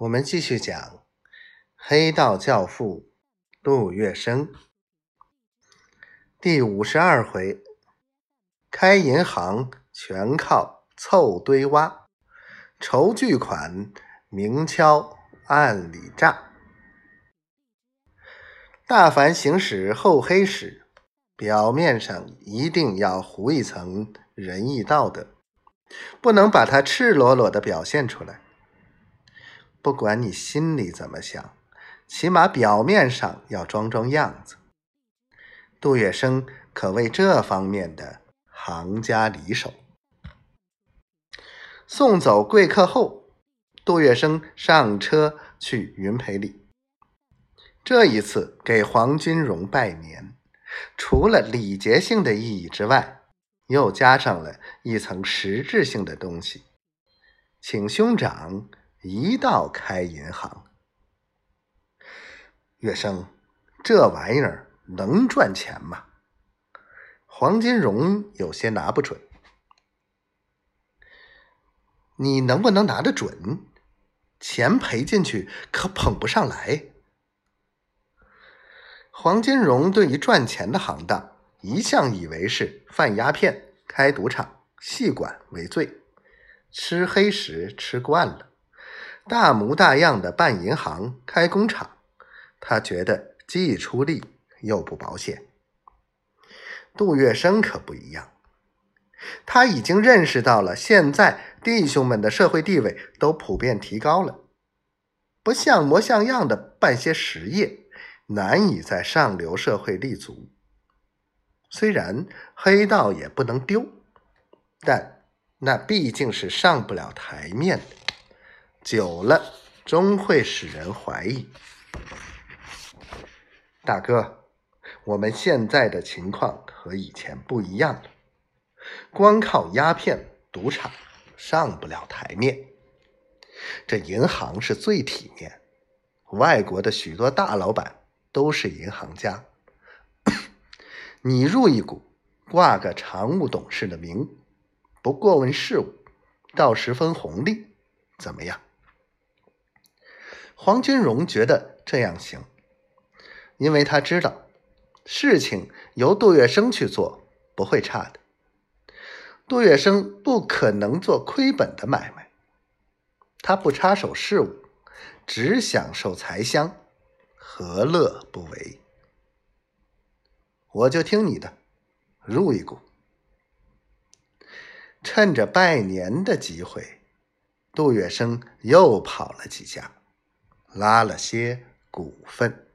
我们继续讲黑道教父杜月笙第五十二回：开银行全靠凑堆挖，筹巨款明敲暗里诈。大凡行使厚黑时，表面上一定要糊一层仁义道德，不能把它赤裸裸的表现出来。不管你心里怎么想，起码表面上要装装样子。杜月笙可谓这方面的行家里手。送走贵客后，杜月笙上车去云培里。这一次给黄金荣拜年，除了礼节性的意义之外，又加上了一层实质性的东西，请兄长。一道开银行，月生，这玩意儿能赚钱吗？黄金荣有些拿不准。你能不能拿得准？钱赔进去可捧不上来。黄金荣对于赚钱的行当，一向以为是贩鸦片、开赌场、戏馆为最，吃黑食吃惯了。大模大样的办银行、开工厂，他觉得既出力又不保险。杜月笙可不一样，他已经认识到了现在弟兄们的社会地位都普遍提高了，不像模像样的办些实业，难以在上流社会立足。虽然黑道也不能丢，但那毕竟是上不了台面的。久了，终会使人怀疑。大哥，我们现在的情况和以前不一样了，光靠鸦片、赌场上不了台面。这银行是最体面，外国的许多大老板都是银行家。你入一股，挂个常务董事的名，不过问事务，到时分红利，怎么样？黄金荣觉得这样行，因为他知道事情由杜月笙去做不会差的。杜月笙不可能做亏本的买卖，他不插手事务，只享受财香，何乐不为？我就听你的，入一股。趁着拜年的机会，杜月笙又跑了几家。拉了些股份。